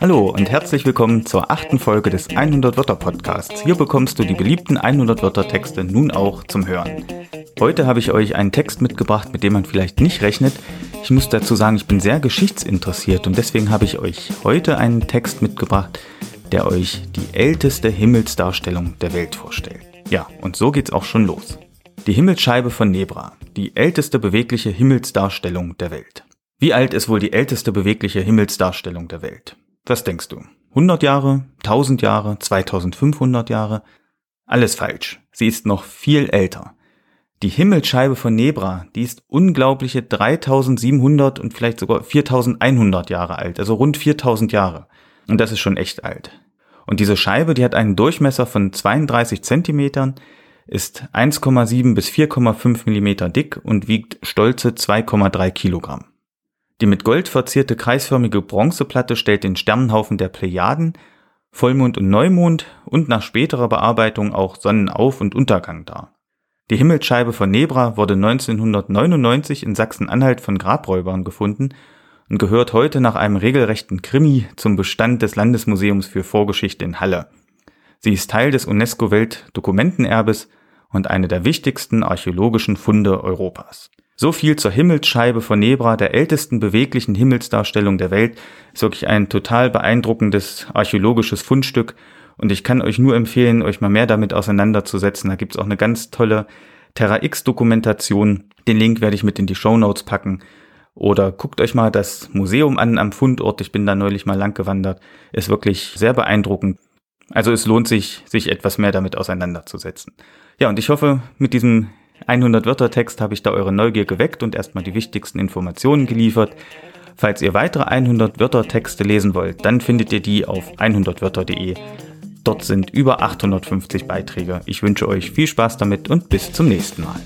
Hallo und herzlich willkommen zur achten Folge des 100 Wörter Podcasts. Hier bekommst du die beliebten 100 Wörter Texte nun auch zum Hören. Heute habe ich euch einen Text mitgebracht, mit dem man vielleicht nicht rechnet. Ich muss dazu sagen, ich bin sehr geschichtsinteressiert und deswegen habe ich euch heute einen Text mitgebracht, der euch die älteste Himmelsdarstellung der Welt vorstellt. Ja, und so geht's auch schon los. Die Himmelsscheibe von Nebra, die älteste bewegliche Himmelsdarstellung der Welt. Wie alt ist wohl die älteste bewegliche Himmelsdarstellung der Welt? Was denkst du? 100 Jahre, 1000 Jahre, 2500 Jahre? Alles falsch. Sie ist noch viel älter. Die Himmelsscheibe von Nebra, die ist unglaubliche 3700 und vielleicht sogar 4100 Jahre alt, also rund 4000 Jahre. Und das ist schon echt alt. Und diese Scheibe, die hat einen Durchmesser von 32 Zentimetern, ist 1,7 bis 4,5 Millimeter dick und wiegt stolze 2,3 Kilogramm. Die mit Gold verzierte kreisförmige Bronzeplatte stellt den Sternenhaufen der Plejaden, Vollmond und Neumond und nach späterer Bearbeitung auch Sonnenauf- und Untergang dar. Die Himmelsscheibe von Nebra wurde 1999 in Sachsen-Anhalt von Grabräubern gefunden und gehört heute nach einem regelrechten Krimi zum Bestand des Landesmuseums für Vorgeschichte in Halle. Sie ist Teil des UNESCO-Weltdokumentenerbes und eine der wichtigsten archäologischen Funde Europas. So viel zur Himmelsscheibe von Nebra, der ältesten beweglichen Himmelsdarstellung der Welt. Ist wirklich ein total beeindruckendes archäologisches Fundstück und ich kann euch nur empfehlen, euch mal mehr damit auseinanderzusetzen. Da gibt's auch eine ganz tolle Terra X Dokumentation. Den Link werde ich mit in die Show Notes packen. Oder guckt euch mal das Museum an am Fundort. Ich bin da neulich mal lang gewandert. Ist wirklich sehr beeindruckend. Also es lohnt sich, sich etwas mehr damit auseinanderzusetzen. Ja, und ich hoffe, mit diesem 100 Wörter Text habe ich da eure Neugier geweckt und erstmal die wichtigsten Informationen geliefert. Falls ihr weitere 100 Wörter Texte lesen wollt, dann findet ihr die auf 100wörter.de. Dort sind über 850 Beiträge. Ich wünsche euch viel Spaß damit und bis zum nächsten Mal.